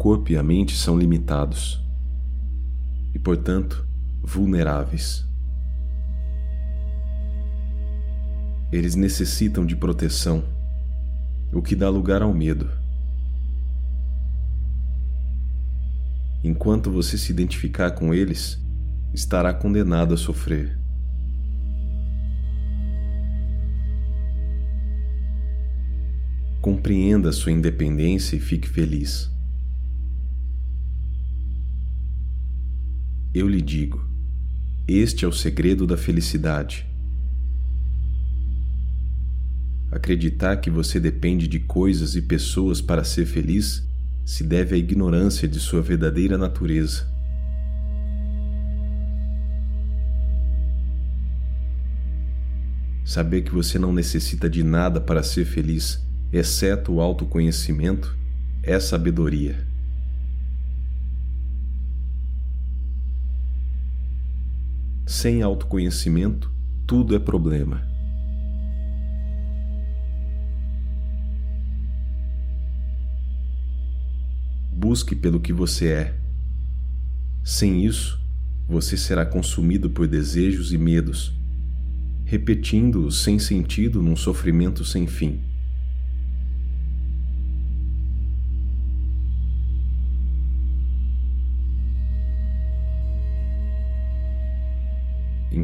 corpo e a mente são limitados e, portanto, vulneráveis. Eles necessitam de proteção, o que dá lugar ao medo. Enquanto você se identificar com eles, estará condenado a sofrer. Compreenda sua independência e fique feliz. Eu lhe digo: este é o segredo da felicidade. Acreditar que você depende de coisas e pessoas para ser feliz se deve à ignorância de sua verdadeira natureza. Saber que você não necessita de nada para ser feliz, exceto o autoconhecimento, é sabedoria. Sem autoconhecimento, tudo é problema. Busque pelo que você é. Sem isso, você será consumido por desejos e medos, repetindo-os sem sentido num sofrimento sem fim.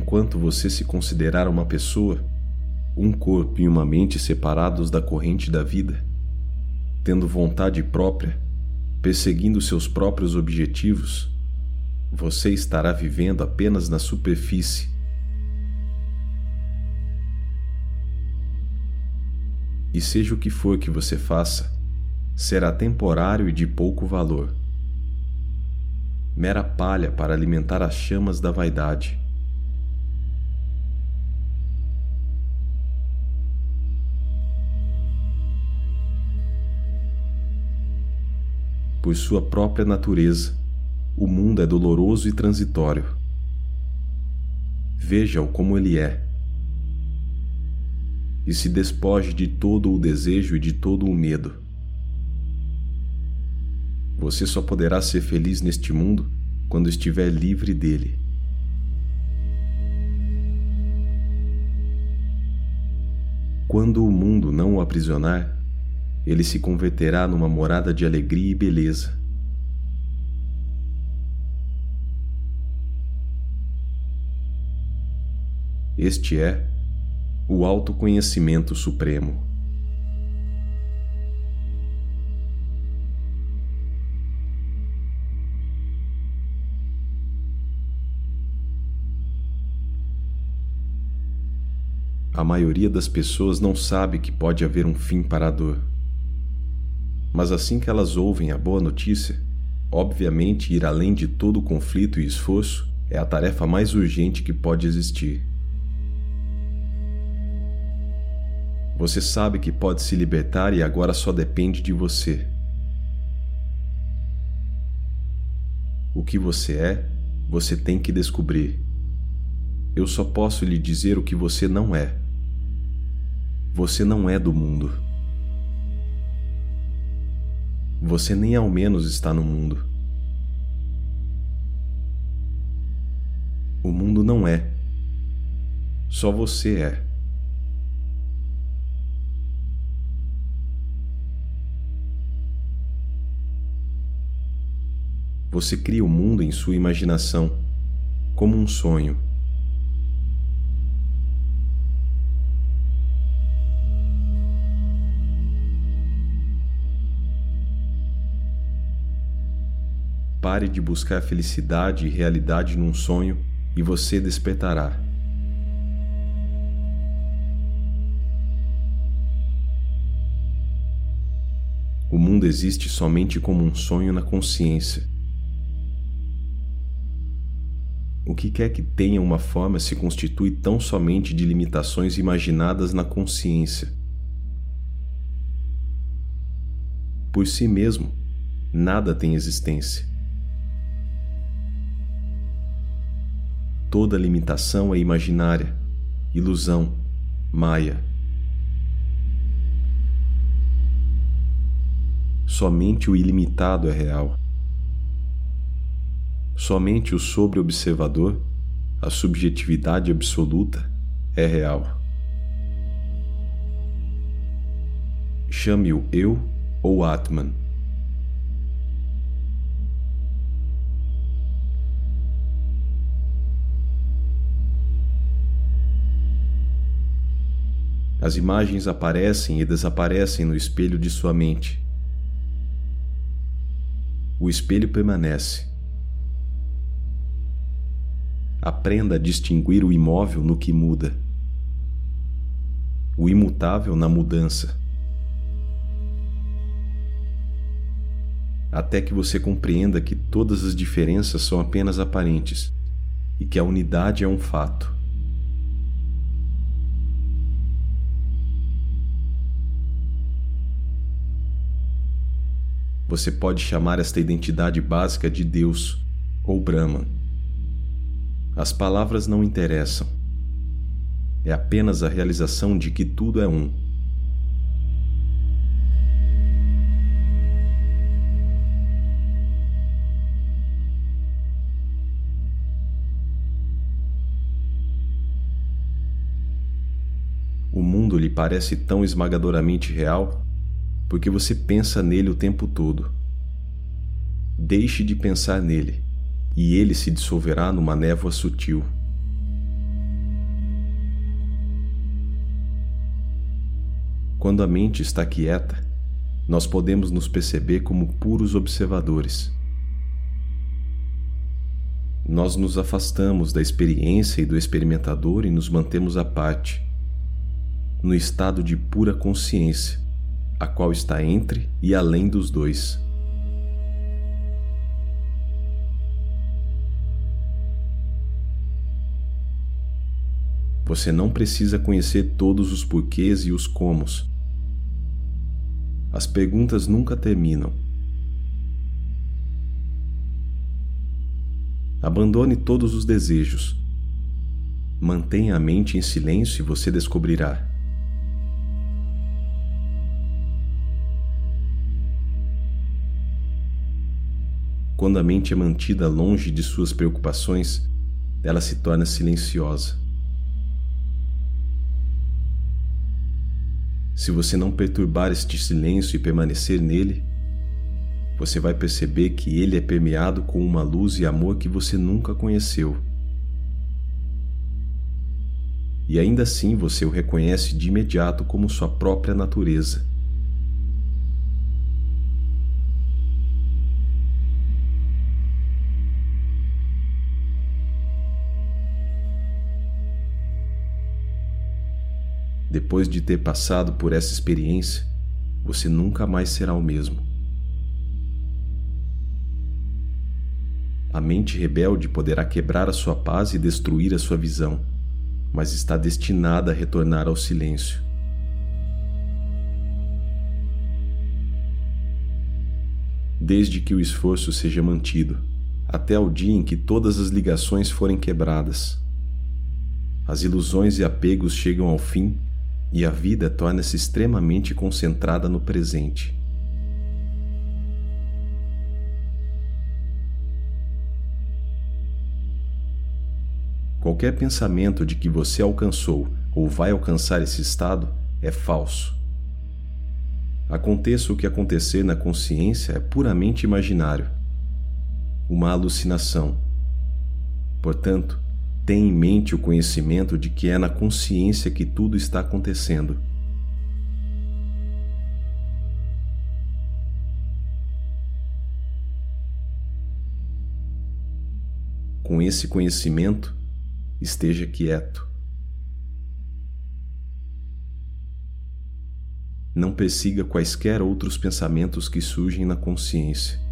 Enquanto você se considerar uma pessoa, um corpo e uma mente separados da corrente da vida, tendo vontade própria, perseguindo seus próprios objetivos, você estará vivendo apenas na superfície. E seja o que for que você faça, será temporário e de pouco valor. Mera palha para alimentar as chamas da vaidade. Por sua própria natureza, o mundo é doloroso e transitório. Veja-o como ele é. E se despoje de todo o desejo e de todo o medo. Você só poderá ser feliz neste mundo quando estiver livre dele. Quando o mundo não o aprisionar, ele se converterá numa morada de alegria e beleza. Este é o autoconhecimento supremo. A maioria das pessoas não sabe que pode haver um fim para a dor mas assim que elas ouvem a boa notícia, obviamente ir além de todo o conflito e esforço é a tarefa mais urgente que pode existir. Você sabe que pode se libertar e agora só depende de você. O que você é, você tem que descobrir. Eu só posso lhe dizer o que você não é. Você não é do mundo. Você nem ao menos está no mundo. O mundo não é. Só você é. Você cria o mundo em sua imaginação, como um sonho. Pare de buscar felicidade e realidade num sonho e você despertará. O mundo existe somente como um sonho na consciência. O que quer que tenha uma forma se constitui tão somente de limitações imaginadas na consciência. Por si mesmo, nada tem existência. Toda limitação é imaginária, ilusão, maia. somente o ilimitado é real. Somente o sobre-observador, a subjetividade absoluta, é real. Chame-o eu ou Atman. As imagens aparecem e desaparecem no espelho de sua mente. O espelho permanece. Aprenda a distinguir o imóvel no que muda, o imutável na mudança. Até que você compreenda que todas as diferenças são apenas aparentes e que a unidade é um fato. Você pode chamar esta identidade básica de Deus ou Brahman. As palavras não interessam. É apenas a realização de que tudo é um. O mundo lhe parece tão esmagadoramente real porque você pensa nele o tempo todo. Deixe de pensar nele, e ele se dissolverá numa névoa sutil. Quando a mente está quieta, nós podemos nos perceber como puros observadores. Nós nos afastamos da experiência e do experimentador e nos mantemos à parte, no estado de pura consciência, a qual está entre e além dos dois. Você não precisa conhecer todos os porquês e os comos. As perguntas nunca terminam. Abandone todos os desejos. Mantenha a mente em silêncio e você descobrirá. Quando a mente é mantida longe de suas preocupações, ela se torna silenciosa. Se você não perturbar este silêncio e permanecer nele, você vai perceber que ele é permeado com uma luz e amor que você nunca conheceu. E ainda assim você o reconhece de imediato como sua própria natureza. Depois de ter passado por essa experiência, você nunca mais será o mesmo. A mente rebelde poderá quebrar a sua paz e destruir a sua visão, mas está destinada a retornar ao silêncio. Desde que o esforço seja mantido, até o dia em que todas as ligações forem quebradas. As ilusões e apegos chegam ao fim e a vida torna-se extremamente concentrada no presente. Qualquer pensamento de que você alcançou ou vai alcançar esse estado é falso. Aconteça o que acontecer na consciência é puramente imaginário, uma alucinação. Portanto, tem em mente o conhecimento de que é na consciência que tudo está acontecendo. Com esse conhecimento, esteja quieto. Não persiga quaisquer outros pensamentos que surgem na consciência.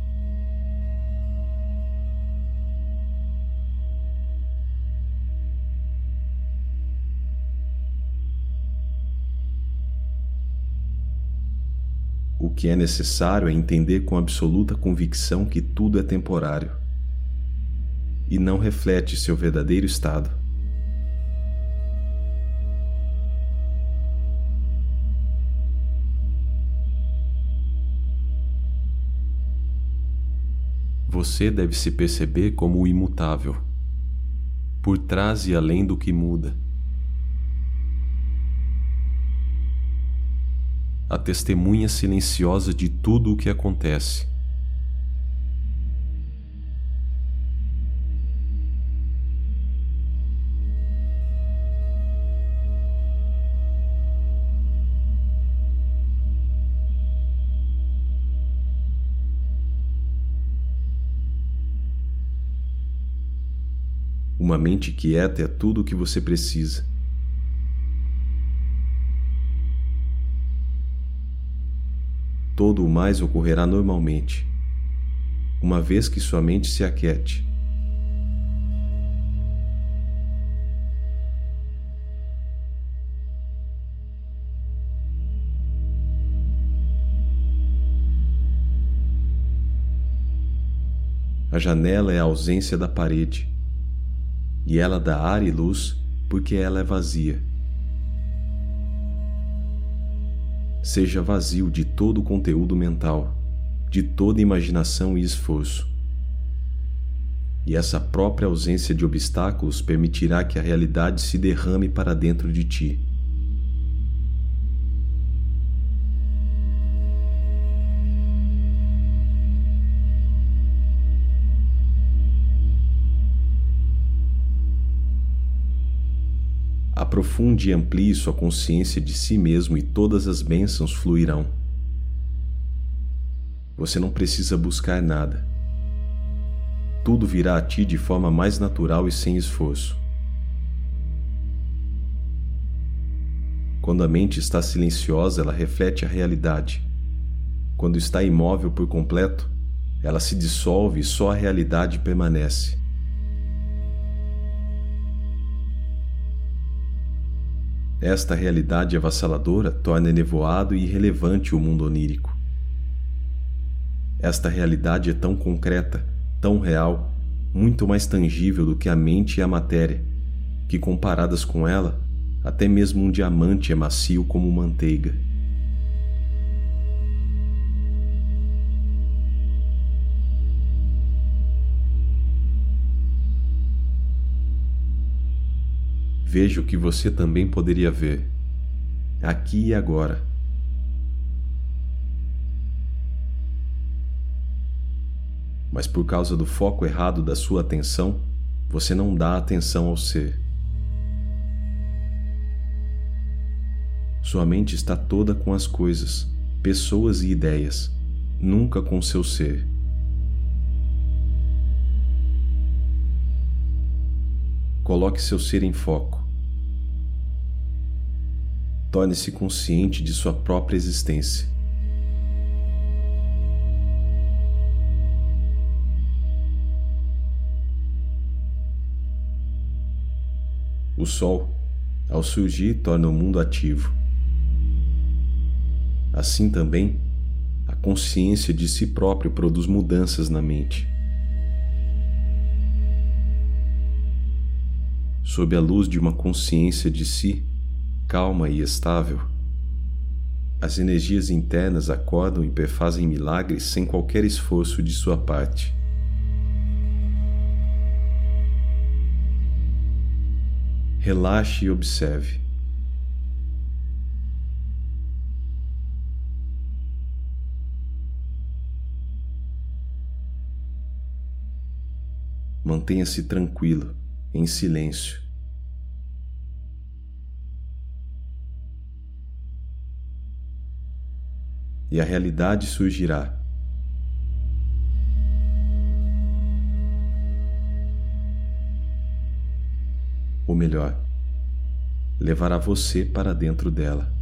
O que é necessário é entender com absoluta convicção que tudo é temporário e não reflete seu verdadeiro estado. você deve se perceber como o imutável, por trás e além do que muda. A testemunha silenciosa de tudo o que acontece. Uma mente quieta é tudo o que você precisa. Todo o mais ocorrerá normalmente, uma vez que sua mente se aquete. A janela é a ausência da parede e ela dá ar e luz porque ela é vazia. Seja vazio de todo o conteúdo mental, de toda imaginação e esforço. E essa própria ausência de obstáculos permitirá que a realidade se derrame para dentro de ti. Aprofunde e amplie sua consciência de si mesmo e todas as bênçãos fluirão. Você não precisa buscar nada. Tudo virá a ti de forma mais natural e sem esforço. Quando a mente está silenciosa, ela reflete a realidade. Quando está imóvel por completo, ela se dissolve e só a realidade permanece. Esta realidade avassaladora torna enevoado e irrelevante o mundo onírico. Esta realidade é tão concreta, tão real, muito mais tangível do que a mente e a matéria, que comparadas com ela, até mesmo um diamante é macio como manteiga. Veja o que você também poderia ver, aqui e agora. Mas por causa do foco errado da sua atenção, você não dá atenção ao ser. Sua mente está toda com as coisas, pessoas e ideias, nunca com seu ser. Coloque seu ser em foco. Torne-se consciente de sua própria existência. O Sol, ao surgir, torna o mundo ativo. Assim também, a consciência de si próprio produz mudanças na mente. Sob a luz de uma consciência de si, calma e estável, as energias internas acordam e perfazem milagres sem qualquer esforço de sua parte. Relaxe e observe. Mantenha-se tranquilo, em silêncio. E a realidade surgirá. Ou melhor, levará você para dentro dela.